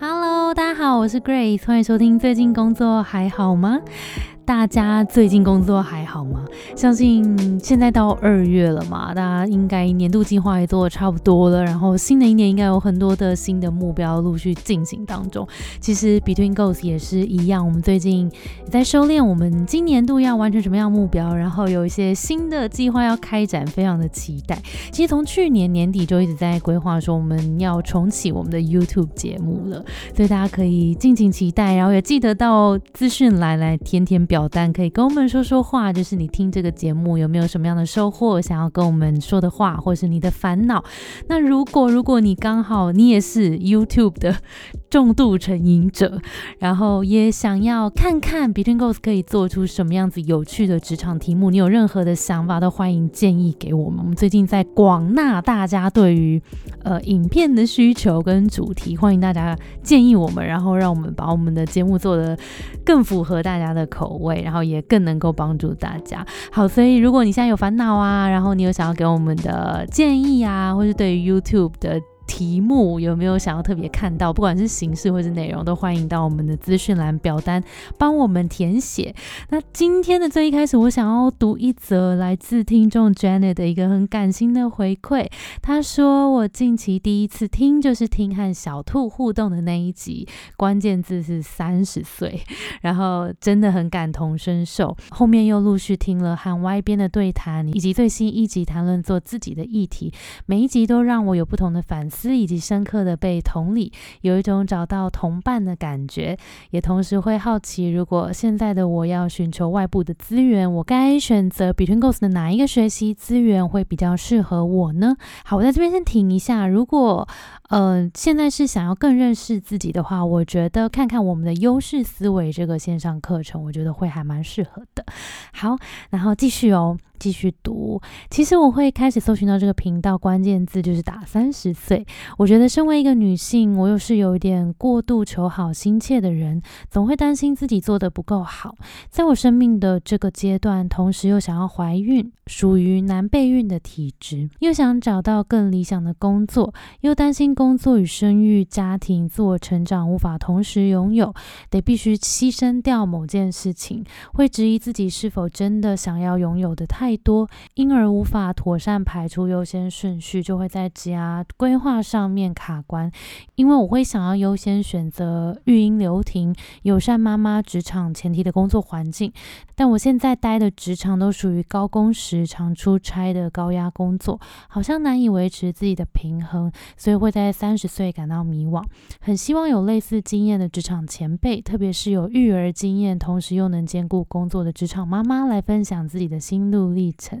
Hello，大家好，我是 Grace，欢迎收听。最近工作还好吗？大家最近工作还好吗？相信现在到二月了嘛，大家应该年度计划也做的差不多了，然后新的一年应该有很多的新的目标陆续进行当中。其实 Between Goals 也是一样，我们最近也在修炼，我们今年度要完成什么样目标，然后有一些新的计划要开展，非常的期待。其实从去年年底就一直在规划说我们要重启我们的 YouTube 节目了，所以大家可以敬请期待，然后也记得到资讯栏来天天。表表单可以跟我们说说话，就是你听这个节目有没有什么样的收获，想要跟我们说的话，或是你的烦恼。那如果如果你刚好你也是 YouTube 的重度成瘾者，然后也想要看看 Between Goals 可以做出什么样子有趣的职场题目，你有任何的想法都欢迎建议给我们。我们最近在广纳大家对于呃影片的需求跟主题，欢迎大家建议我们，然后让我们把我们的节目做得更符合大家的口。位，然后也更能够帮助大家。好，所以如果你现在有烦恼啊，然后你有想要给我们的建议啊，或是对于 YouTube 的。题目有没有想要特别看到？不管是形式或是内容，都欢迎到我们的资讯栏表单帮我们填写。那今天的最一开始，我想要读一则来自听众 Janet 的一个很感心的回馈。他说：“我近期第一次听，就是听和小兔互动的那一集，关键字是三十岁，然后真的很感同身受。后面又陆续听了和 Y 边的对谈，以及最新一集谈论做自己的议题，每一集都让我有不同的反。”思以及深刻的被同理，有一种找到同伴的感觉，也同时会好奇，如果现在的我要寻求外部的资源，我该选择 Between Goals 的哪一个学习资源会比较适合我呢？好，我在这边先停一下。如果呃现在是想要更认识自己的话，我觉得看看我们的优势思维这个线上课程，我觉得会还蛮适合的。好，然后继续哦。继续读，其实我会开始搜寻到这个频道，关键字就是打三十岁。我觉得身为一个女性，我又是有一点过度求好心切的人，总会担心自己做的不够好。在我生命的这个阶段，同时又想要怀孕，属于难备孕的体质，又想找到更理想的工作，又担心工作与生育、家庭、自我成长无法同时拥有，得必须牺牲掉某件事情，会质疑自己是否真的想要拥有的太。多，因而无法妥善排出优先顺序，就会在职涯规划上面卡关。因为我会想要优先选择育婴留停、友善妈妈职场前提的工作环境，但我现在待的职场都属于高工时、常出差的高压工作，好像难以维持自己的平衡，所以会在三十岁感到迷惘。很希望有类似经验的职场前辈，特别是有育儿经验，同时又能兼顾工作的职场妈妈，来分享自己的心路历。历程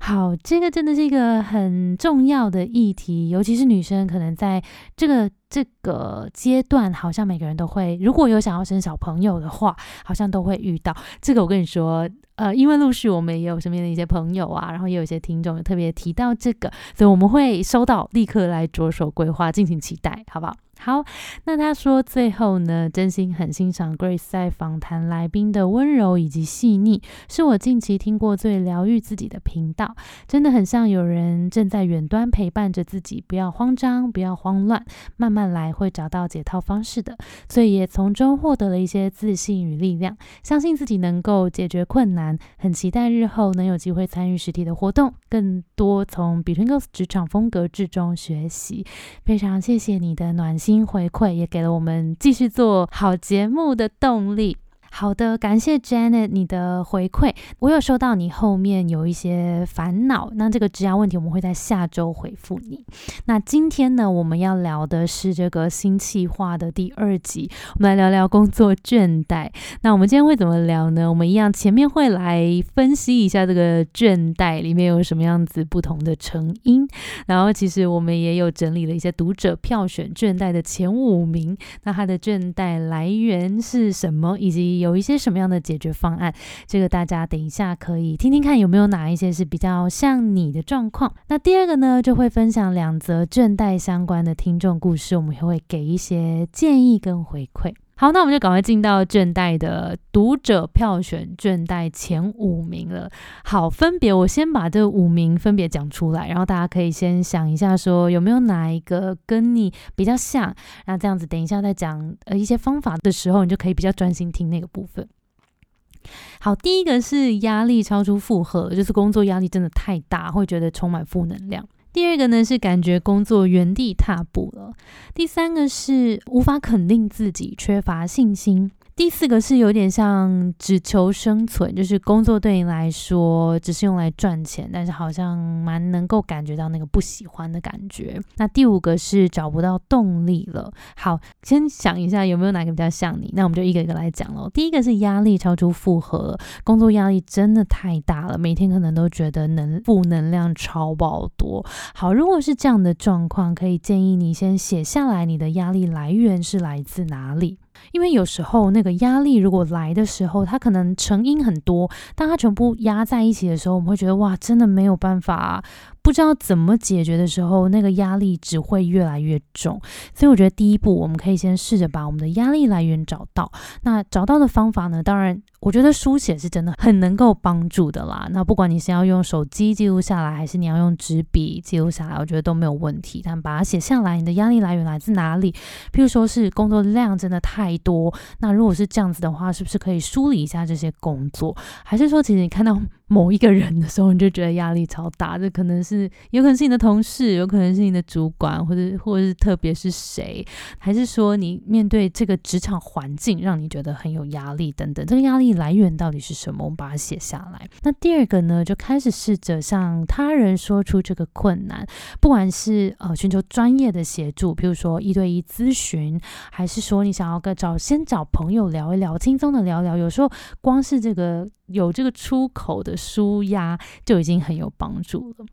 好，这个真的是一个很重要的议题，尤其是女生，可能在这个这个阶段，好像每个人都会，如果有想要生小朋友的话，好像都会遇到这个。我跟你说，呃，因为陆续我们也有身边的一些朋友啊，然后也有一些听众特别提到这个，所以我们会收到，立刻来着手规划，敬请期待，好不好？好，那他说最后呢，真心很欣赏 Grace 在访谈来宾的温柔以及细腻，是我近期听过最疗愈自己的频道，真的很像有人正在远端陪伴着自己，不要慌张，不要慌乱，慢慢来，会找到解套方式的，所以也从中获得了一些自信与力量，相信自己能够解决困难，很期待日后能有机会参与实体的活动，更多从 Between Girls 职场风格之中学习，非常谢谢你的暖心。回馈也给了我们继续做好节目的动力。好的，感谢 Janet 你的回馈，我有收到你后面有一些烦恼，那这个质押问题我们会在下周回复你。那今天呢，我们要聊的是这个新企划的第二集，我们来聊聊工作倦怠。那我们今天会怎么聊呢？我们一样前面会来分析一下这个倦怠里面有什么样子不同的成因，然后其实我们也有整理了一些读者票选倦怠的前五名，那它的倦怠来源是什么，以及有一些什么样的解决方案？这个大家等一下可以听听看，有没有哪一些是比较像你的状况？那第二个呢，就会分享两则倦怠相关的听众故事，我们也会给一些建议跟回馈。好，那我们就赶快进到卷代的读者票选卷代前五名了。好，分别我先把这五名分别讲出来，然后大家可以先想一下，说有没有哪一个跟你比较像。那这样子，等一下再讲呃一些方法的时候，你就可以比较专心听那个部分。好，第一个是压力超出负荷，就是工作压力真的太大，会觉得充满负能量。第二个呢是感觉工作原地踏步了。第三个是无法肯定自己，缺乏信心。第四个是有点像只求生存，就是工作对你来说只是用来赚钱，但是好像蛮能够感觉到那个不喜欢的感觉。那第五个是找不到动力了。好，先想一下有没有哪个比较像你，那我们就一个一个来讲喽。第一个是压力超出负荷，工作压力真的太大了，每天可能都觉得能负能量超爆多。好，如果是这样的状况，可以建议你先写下来，你的压力来源是来自哪里。因为有时候那个压力如果来的时候，它可能成因很多，当它全部压在一起的时候，我们会觉得哇，真的没有办法。不知道怎么解决的时候，那个压力只会越来越重。所以我觉得第一步，我们可以先试着把我们的压力来源找到。那找到的方法呢？当然，我觉得书写是真的很能够帮助的啦。那不管你是要用手机记录下来，还是你要用纸笔记录下来，我觉得都没有问题。但把它写下来，你的压力来源来自哪里？譬如说是工作量真的太多，那如果是这样子的话，是不是可以梳理一下这些工作？还是说，其实你看到？某一个人的时候，你就觉得压力超大。这可能是有可能是你的同事，有可能是你的主管，或者或者是特别是谁，还是说你面对这个职场环境让你觉得很有压力等等。这个压力来源到底是什么？我们把它写下来。那第二个呢，就开始试着向他人说出这个困难，不管是呃寻求专业的协助，比如说一对一咨询，还是说你想要跟找先找朋友聊一聊，轻松的聊聊。有时候光是这个。有这个出口的舒压就已经很有帮助了。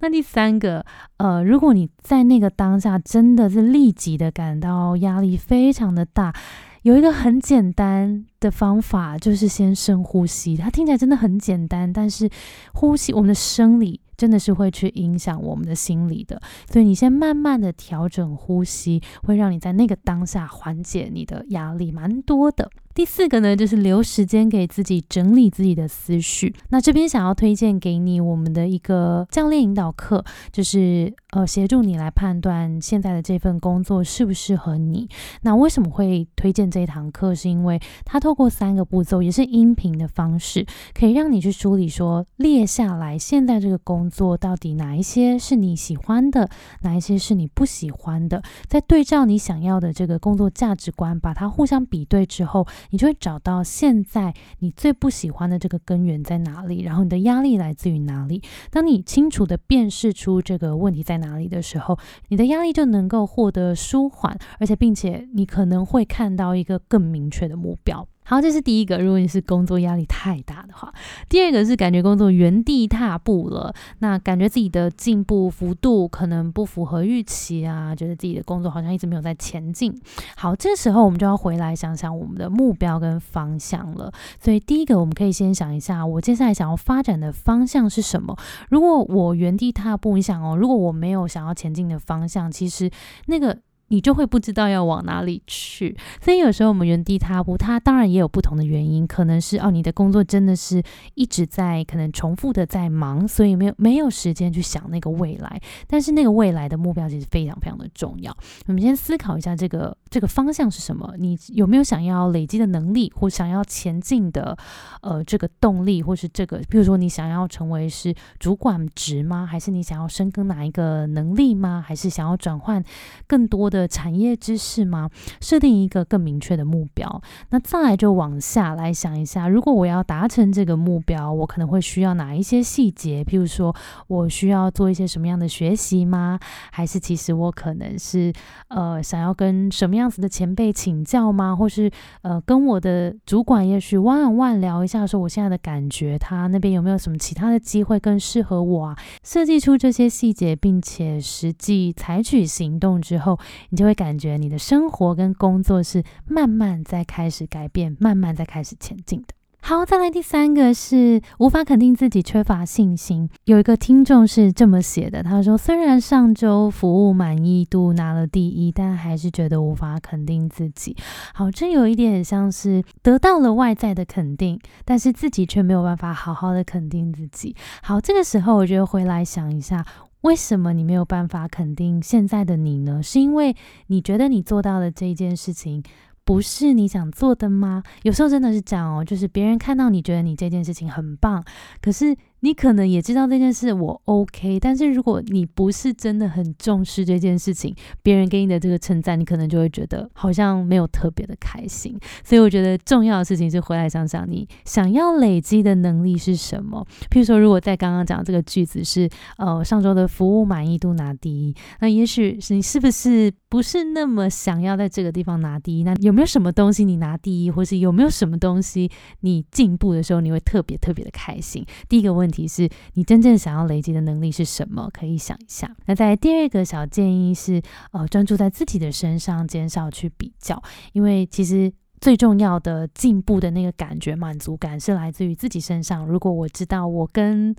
那第三个，呃，如果你在那个当下真的是立即的感到压力非常的大，有一个很简单的方法，就是先深呼吸。它听起来真的很简单，但是呼吸，我们的生理真的是会去影响我们的心理的。所以你先慢慢的调整呼吸，会让你在那个当下缓解你的压力蛮多的。第四个呢，就是留时间给自己整理自己的思绪。那这边想要推荐给你我们的一个教练引导课，就是呃协助你来判断现在的这份工作适不适合你。那为什么会推荐这一堂课？是因为它透过三个步骤，也是音频的方式，可以让你去梳理说列下来现在这个工作到底哪一些是你喜欢的，哪一些是你不喜欢的，在对照你想要的这个工作价值观，把它互相比对之后。你就会找到现在你最不喜欢的这个根源在哪里，然后你的压力来自于哪里。当你清楚的辨识出这个问题在哪里的时候，你的压力就能够获得舒缓，而且并且你可能会看到一个更明确的目标。好，这是第一个。如果你是工作压力太大的话，第二个是感觉工作原地踏步了，那感觉自己的进步幅度可能不符合预期啊，觉得自己的工作好像一直没有在前进。好，这时候我们就要回来想想我们的目标跟方向了。所以第一个，我们可以先想一下，我接下来想要发展的方向是什么？如果我原地踏步，你想哦，如果我没有想要前进的方向，其实那个。你就会不知道要往哪里去，所以有时候我们原地踏步，它当然也有不同的原因，可能是哦，你的工作真的是一直在可能重复的在忙，所以没有没有时间去想那个未来。但是那个未来的目标其实非常非常的重要。我们先思考一下这个这个方向是什么？你有没有想要累积的能力，或想要前进的呃这个动力，或是这个，比如说你想要成为是主管职吗？还是你想要深耕哪一个能力吗？还是想要转换更多的？的产业知识吗？设定一个更明确的目标，那再来就往下来想一下，如果我要达成这个目标，我可能会需要哪一些细节？譬如说我需要做一些什么样的学习吗？还是其实我可能是呃想要跟什么样子的前辈请教吗？或是呃跟我的主管也许 one on one 聊一下，说我现在的感觉，他那边有没有什么其他的机会更适合我啊？设计出这些细节，并且实际采取行动之后。你就会感觉你的生活跟工作是慢慢在开始改变，慢慢在开始前进的。好，再来第三个是无法肯定自己，缺乏信心。有一个听众是这么写的，他说：“虽然上周服务满意度拿了第一，但还是觉得无法肯定自己。”好，这有一点像是得到了外在的肯定，但是自己却没有办法好好的肯定自己。好，这个时候我觉得回来想一下，为什么你没有办法肯定现在的你呢？是因为你觉得你做到的这一件事情。不是你想做的吗？有时候真的是这样哦，就是别人看到你觉得你这件事情很棒，可是。你可能也知道这件事我 OK，但是如果你不是真的很重视这件事情，别人给你的这个称赞，你可能就会觉得好像没有特别的开心。所以我觉得重要的事情是回来想想，你想要累积的能力是什么。譬如说，如果在刚刚讲这个句子是呃上周的服务满意度拿第一，那也许你是不是不是那么想要在这个地方拿第一？那有没有什么东西你拿第一，或是有没有什么东西你进步的时候你会特别特别的开心？第一个问。问题是你真正想要累积的能力是什么？可以想一下。那在第二个小建议是，呃，专注在自己的身上，减少去比较，因为其实最重要的进步的那个感觉、满足感是来自于自己身上。如果我知道我跟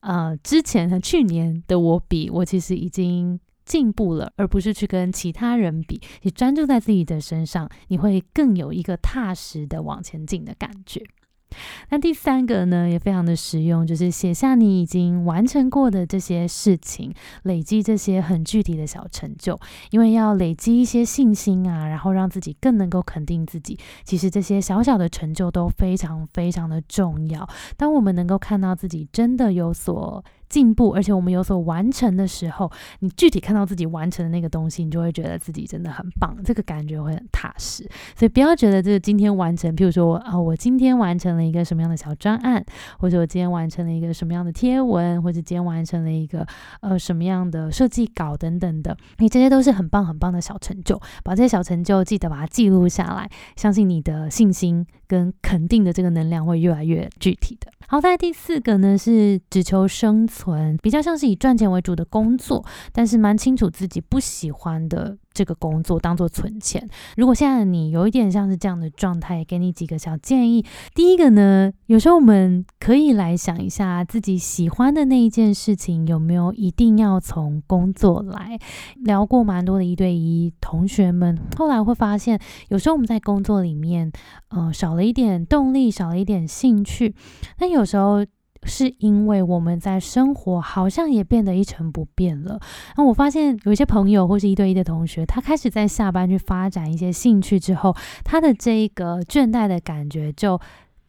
呃之前和去年的我比，我其实已经进步了，而不是去跟其他人比。你专注在自己的身上，你会更有一个踏实的往前进的感觉。那第三个呢，也非常的实用，就是写下你已经完成过的这些事情，累积这些很具体的小成就。因为要累积一些信心啊，然后让自己更能够肯定自己。其实这些小小的成就都非常非常的重要。当我们能够看到自己真的有所。进步，而且我们有所完成的时候，你具体看到自己完成的那个东西，你就会觉得自己真的很棒，这个感觉会很踏实。所以不要觉得这个今天完成，譬如说啊，我今天完成了一个什么样的小专案，或者我今天完成了一个什么样的贴文，或者今天完成了一个呃什么样的设计稿等等的，你这些都是很棒很棒的小成就。把这些小成就记得把它记录下来，相信你的信心跟肯定的这个能量会越来越具体的。好，在第四个呢是只求生存，比较像是以赚钱为主的工作，但是蛮清楚自己不喜欢的。这个工作当做存钱。如果现在你有一点像是这样的状态，给你几个小建议。第一个呢，有时候我们可以来想一下自己喜欢的那一件事情有没有一定要从工作来。聊过蛮多的一对一同学们，后来会发现，有时候我们在工作里面，呃，少了一点动力，少了一点兴趣。那有时候。是因为我们在生活好像也变得一成不变了。那我发现有一些朋友或是一对一的同学，他开始在下班去发展一些兴趣之后，他的这一个倦怠的感觉就。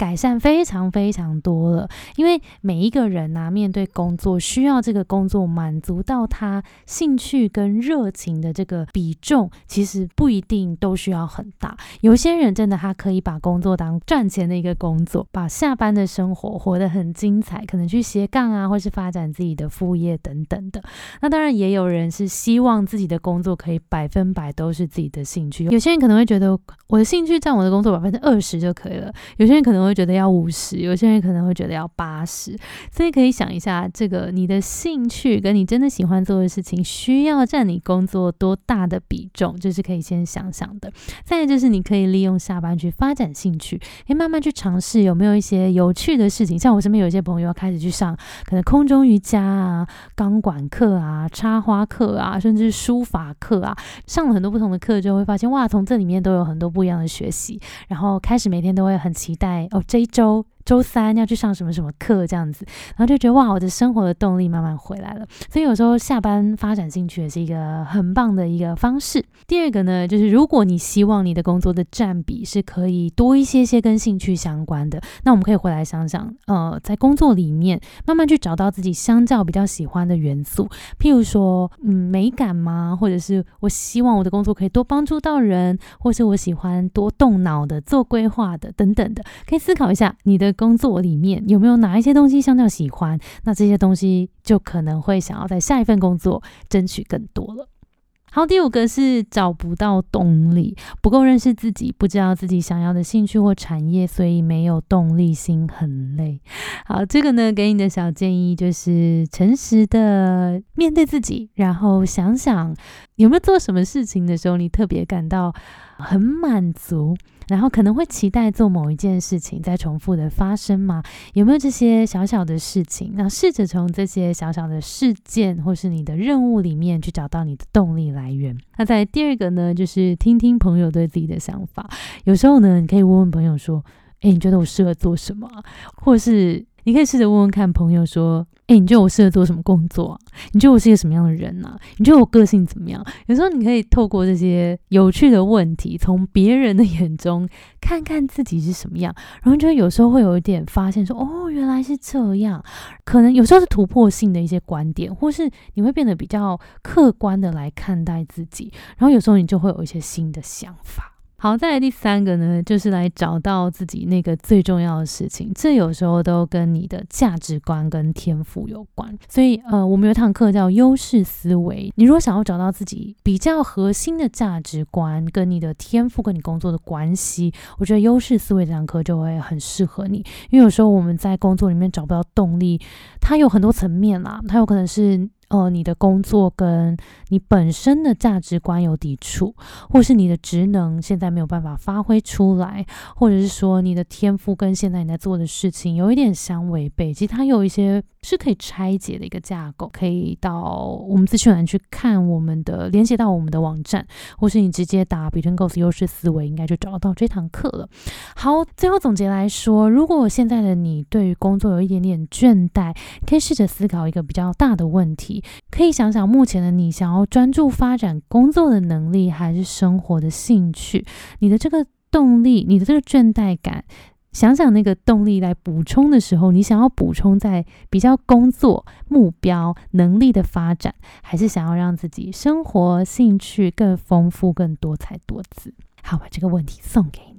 改善非常非常多了，因为每一个人呐，面对工作需要这个工作满足到他兴趣跟热情的这个比重，其实不一定都需要很大。有些人真的他可以把工作当赚钱的一个工作，把下班的生活活得很精彩，可能去斜杠啊，或是发展自己的副业等等的。那当然也有人是希望自己的工作可以百分百都是自己的兴趣。有些人可能会觉得我的兴趣占我的工作百分之二十就可以了，有些人可能会。会觉得要五十，有些人可能会觉得要八十，所以可以想一下，这个你的兴趣跟你真的喜欢做的事情，需要占你工作多大的比重，就是可以先想想的。再就是你可以利用下班去发展兴趣，可以慢慢去尝试有没有一些有趣的事情。像我身边有一些朋友开始去上可能空中瑜伽啊、钢管课啊、插花课啊，甚至书法课啊，上了很多不同的课，就会发现哇，从这里面都有很多不一样的学习，然后开始每天都会很期待哦。这一周。周三要去上什么什么课这样子，然后就觉得哇，我的生活的动力慢慢回来了。所以有时候下班发展兴趣也是一个很棒的一个方式。第二个呢，就是如果你希望你的工作的占比是可以多一些些跟兴趣相关的，那我们可以回来想想，呃，在工作里面慢慢去找到自己相较比较喜欢的元素，譬如说，嗯，美感吗？或者是我希望我的工作可以多帮助到人，或是我喜欢多动脑的做规划的等等的，可以思考一下你的。工作里面有没有哪一些东西相较喜欢？那这些东西就可能会想要在下一份工作争取更多了。好，第五个是找不到动力，不够认识自己，不知道自己想要的兴趣或产业，所以没有动力，心很累。好，这个呢，给你的小建议就是诚实的面对自己，然后想想有没有做什么事情的时候，你特别感到很满足。然后可能会期待做某一件事情再重复的发生吗？有没有这些小小的事情？那试着从这些小小的事件或是你的任务里面去找到你的动力来源。那在第二个呢，就是听听朋友对自己的想法。有时候呢，你可以问问朋友说：“哎，你觉得我适合做什么？”或是你可以试着问问看朋友说：“哎，你觉得我适合做什么工作？你觉得我是一个什么样的人呢？你觉得我个性怎么样？”有时候你可以透过这些有趣的问题，从别人的眼中看看自己是什么样，然后就有时候会有一点发现说：“哦，原来是这样。”可能有时候是突破性的一些观点，或是你会变得比较客观的来看待自己，然后有时候你就会有一些新的想法。好，再来第三个呢，就是来找到自己那个最重要的事情。这有时候都跟你的价值观跟天赋有关。所以，呃，我们有一堂课叫优势思维。你如果想要找到自己比较核心的价值观跟你的天赋跟你工作的关系，我觉得优势思维这堂课就会很适合你。因为有时候我们在工作里面找不到动力，它有很多层面啦，它有可能是。哦，你的工作跟你本身的价值观有抵触，或是你的职能现在没有办法发挥出来，或者是说你的天赋跟现在你在做的事情有一点相违背。其实它有一些是可以拆解的一个架构，可以到我们资讯栏去看我们的连接到我们的网站，或是你直接打 Between Goals 优势思维，应该就找到这堂课了。好，最后总结来说，如果现在的你对于工作有一点点倦怠，可以试着思考一个比较大的问题。可以想想目前的你想要专注发展工作的能力，还是生活的兴趣？你的这个动力，你的这个倦怠感，想想那个动力来补充的时候，你想要补充在比较工作目标能力的发展，还是想要让自己生活兴趣更丰富、更多彩多姿？好，把这个问题送给你。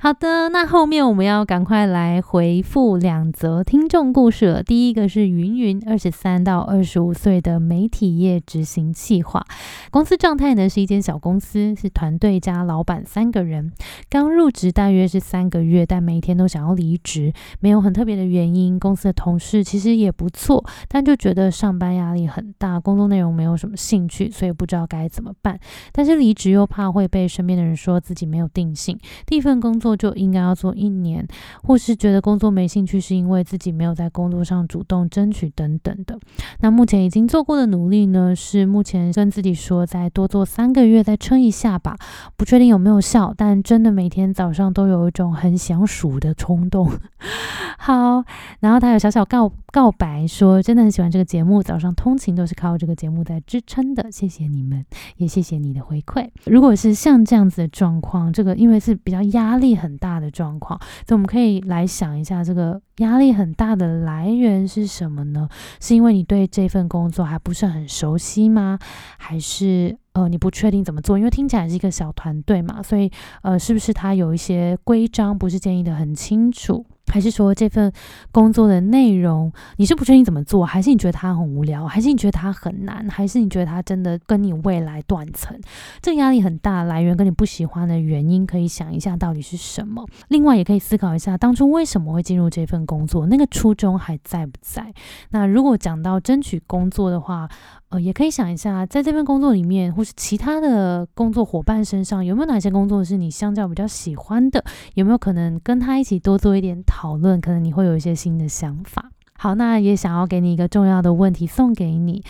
好的，那后面我们要赶快来回复两则听众故事了。第一个是云云，二十三到二十五岁的媒体业执行企划，公司状态呢是一间小公司，是团队加老板三个人，刚入职大约是三个月，但每天都想要离职，没有很特别的原因。公司的同事其实也不错，但就觉得上班压力很大，工作内容没有什么兴趣，所以不知道该怎么办。但是离职又怕会被身边的人说自己没有定性，第一份。工作就应该要做一年，或是觉得工作没兴趣，是因为自己没有在工作上主动争取等等的。那目前已经做过的努力呢？是目前跟自己说再多做三个月，再撑一下吧。不确定有没有效，但真的每天早上都有一种很想数的冲动。好，然后他有小小告告白说，真的很喜欢这个节目，早上通勤都是靠这个节目在支撑的。谢谢你们，也谢谢你的回馈。如果是像这样子的状况，这个因为是比较压。压力很大的状况，所以我们可以来想一下，这个压力很大的来源是什么呢？是因为你对这份工作还不是很熟悉吗？还是呃你不确定怎么做？因为听起来是一个小团队嘛，所以呃是不是它有一些规章不是建议的很清楚？还是说这份工作的内容你是不确定怎么做，还是你觉得它很无聊，还是你觉得它很难，还是你觉得它真的跟你未来断层？这个压力很大，来源跟你不喜欢的原因，可以想一下到底是什么。另外也可以思考一下，当初为什么会进入这份工作，那个初衷还在不在？那如果讲到争取工作的话，呃，也可以想一下，在这份工作里面，或是其他的工作伙伴身上，有没有哪些工作是你相较比较喜欢的？有没有可能跟他一起多做一点讨论？可能你会有一些新的想法。好，那也想要给你一个重要的问题送给你：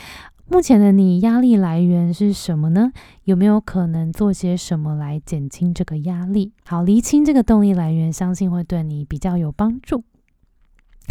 目前的你压力来源是什么呢？有没有可能做些什么来减轻这个压力？好，厘清这个动力来源，相信会对你比较有帮助。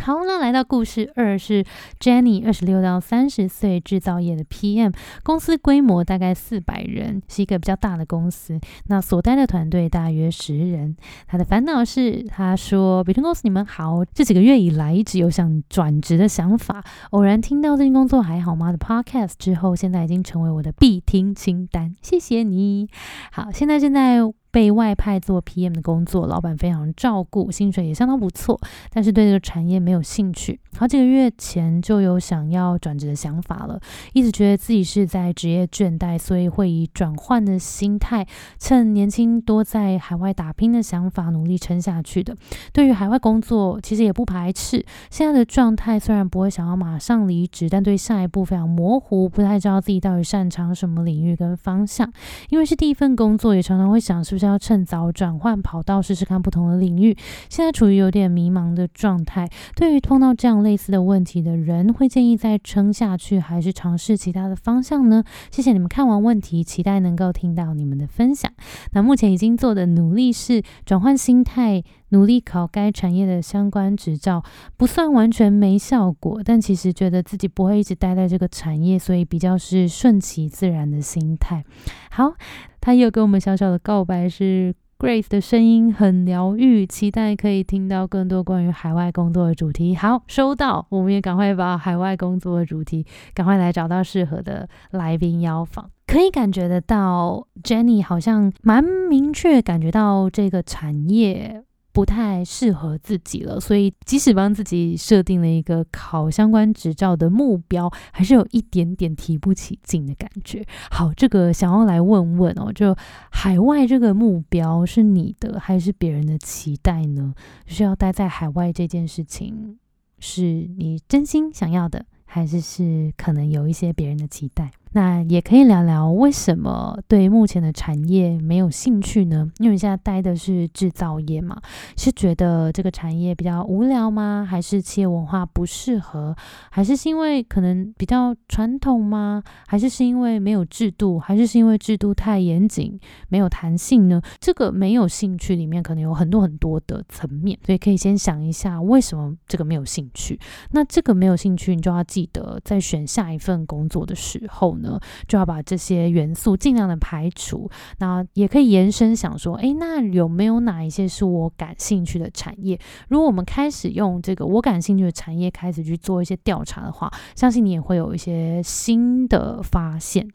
好，那来到故事二是 Jenny，二十六到三十岁，制造业的 PM，公司规模大概四百人，是一个比较大的公司。那所带的团队大约十人。他的烦恼是，他说：“Between 公司你们好，这几个月以来一直有想转职的想法。偶然听到最近工作还好吗的 Podcast 之后，现在已经成为我的必听清单。谢谢你。好，现在正在被外派做 PM 的工作，老板非常照顾，薪水也相当不错，但是对这个产业没有兴趣。好几个月前就有想要转职的想法了，一直觉得自己是在职业倦怠，所以会以转换的心态，趁年轻多在海外打拼的想法，努力撑下去的。对于海外工作，其实也不排斥。现在的状态虽然不会想要马上离职，但对下一步非常模糊，不太知道自己到底擅长什么领域跟方向。因为是第一份工作，也常常会想是就是。要趁早转换跑道，试试看不同的领域。现在处于有点迷茫的状态。对于碰到这样类似的问题的人，会建议再撑下去，还是尝试其他的方向呢？谢谢你们看完问题，期待能够听到你们的分享。那目前已经做的努力是转换心态，努力考该产业的相关执照，不算完全没效果，但其实觉得自己不会一直待在这个产业，所以比较是顺其自然的心态。好。他又给我们小小的告白，是 Grace 的声音很疗愈，期待可以听到更多关于海外工作的主题。好，收到，我们也赶快把海外工作的主题赶快来找到适合的来宾邀访。可以感觉得到，Jenny 好像蛮明确感觉到这个产业。不太适合自己了，所以即使帮自己设定了一个考相关执照的目标，还是有一点点提不起劲的感觉。好，这个想要来问问哦，就海外这个目标是你的还是别人的期待呢？需要待在海外这件事情，是你真心想要的，还是是可能有一些别人的期待？那也可以聊聊为什么对目前的产业没有兴趣呢？因为现在待的是制造业嘛，是觉得这个产业比较无聊吗？还是企业文化不适合？还是是因为可能比较传统吗？还是是因为没有制度？还是是因为制度太严谨，没有弹性呢？这个没有兴趣里面可能有很多很多的层面，所以可以先想一下为什么这个没有兴趣。那这个没有兴趣，你就要记得在选下一份工作的时候。呢，就要把这些元素尽量的排除。那也可以延伸想说，诶，那有没有哪一些是我感兴趣的产业？如果我们开始用这个我感兴趣的产业开始去做一些调查的话，相信你也会有一些新的发现。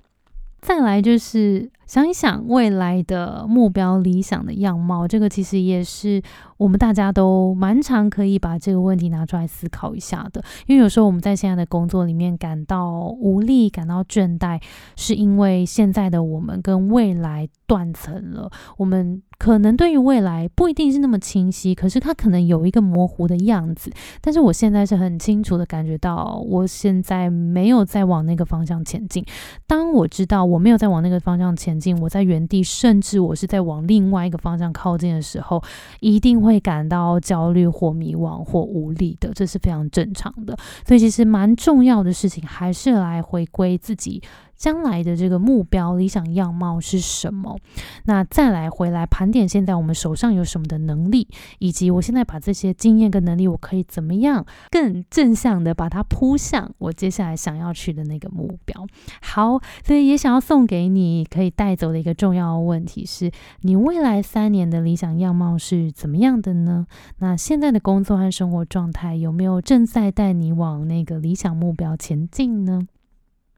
再来就是想一想未来的目标、理想的样貌，这个其实也是。我们大家都蛮常可以把这个问题拿出来思考一下的，因为有时候我们在现在的工作里面感到无力、感到倦怠，是因为现在的我们跟未来断层了。我们可能对于未来不一定是那么清晰，可是它可能有一个模糊的样子。但是我现在是很清楚的感觉到，我现在没有在往那个方向前进。当我知道我没有在往那个方向前我在原地，甚至我是在往另外一个方向靠近的时候，一定。会感到焦虑或迷惘或无力的，这是非常正常的。所以，其实蛮重要的事情，还是来回归自己。将来的这个目标、理想样貌是什么？那再来回来盘点，现在我们手上有什么的能力，以及我现在把这些经验跟能力，我可以怎么样更正向的把它扑向我接下来想要去的那个目标。好，所以也想要送给你可以带走的一个重要问题是：你未来三年的理想样貌是怎么样的呢？那现在的工作和生活状态有没有正在带你往那个理想目标前进呢？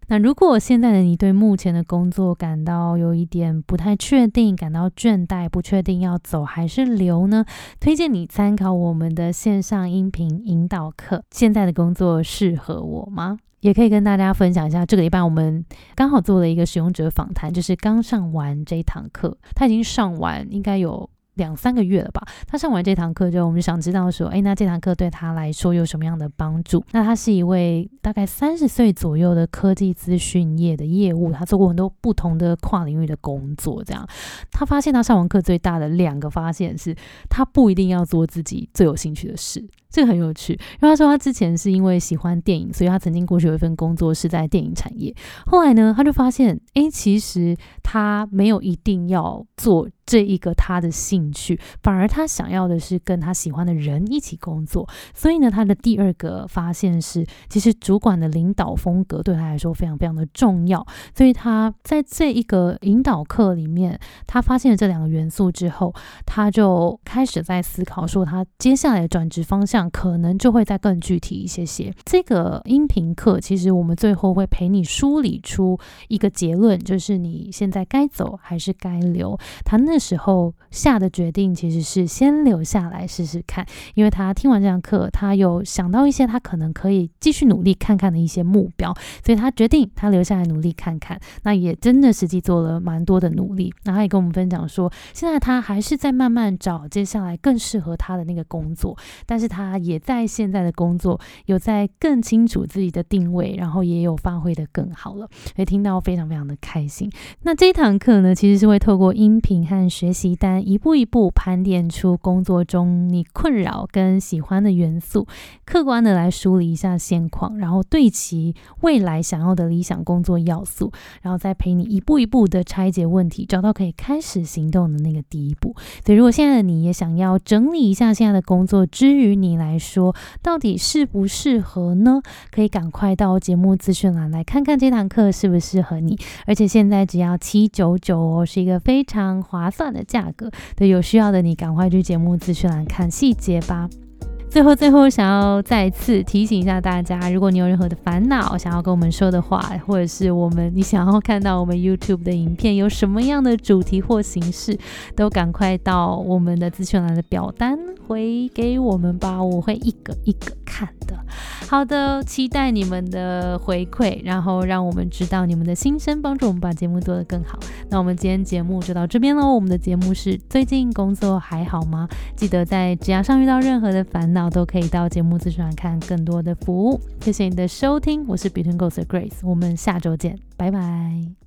那如果现在的你对目前的工作感到有一点不太确定，感到倦怠，不确定要走还是留呢？推荐你参考我们的线上音频引导课。现在的工作适合我吗？也可以跟大家分享一下，这个礼拜我们刚好做了一个使用者访谈，就是刚上完这一堂课，他已经上完，应该有。两三个月了吧，他上完这堂课之后，我们就想知道说，哎，那这堂课对他来说有什么样的帮助？那他是一位大概三十岁左右的科技资讯业的业务，他做过很多不同的跨领域的工作。这样，他发现他上完课最大的两个发现是，他不一定要做自己最有兴趣的事。这个很有趣，因为他说他之前是因为喜欢电影，所以他曾经过去有一份工作是在电影产业。后来呢，他就发现，哎，其实他没有一定要做这一个他的兴趣，反而他想要的是跟他喜欢的人一起工作。所以呢，他的第二个发现是，其实主管的领导风格对他来说非常非常的重要。所以他在这一个引导课里面，他发现了这两个元素之后，他就开始在思考说，他接下来转职方向。可能就会再更具体一些些。这个音频课其实我们最后会陪你梳理出一个结论，就是你现在该走还是该留。他那时候下的决定其实是先留下来试试看，因为他听完这堂课，他有想到一些他可能可以继续努力看看的一些目标，所以他决定他留下来努力看看。那也真的实际做了蛮多的努力。那他也跟我们分享说，现在他还是在慢慢找接下来更适合他的那个工作，但是他也在现在的工作有在更清楚自己的定位，然后也有发挥的更好了，所以听到非常非常的开心。那这一堂课呢，其实是会透过音频和学习单，一步一步盘点出工作中你困扰跟喜欢的元素，客观的来梳理一下现况，然后对齐未来想要的理想工作要素，然后再陪你一步一步的拆解问题，找到可以开始行动的那个第一步。所以，如果现在的你也想要整理一下现在的工作，之余你来来说，到底适不适合呢？可以赶快到节目资讯栏来看看这堂课适不适合你。而且现在只要七九九哦，是一个非常划算的价格。对，有需要的你赶快去节目资讯栏看细节吧。最后，最后想要再次提醒一下大家，如果你有任何的烦恼想要跟我们说的话，或者是我们你想要看到我们 YouTube 的影片有什么样的主题或形式，都赶快到我们的资讯栏的表单回给我们吧，我会一个一个看的。好的，期待你们的回馈，然后让我们知道你们的心声，帮助我们把节目做得更好。那我们今天节目就到这边喽。我们的节目是最近工作还好吗？记得在职涯上遇到任何的烦恼。都可以到节目资讯栏看更多的服务。谢谢你的收听，我是 Between Ghosts Grace，我们下周见，拜拜。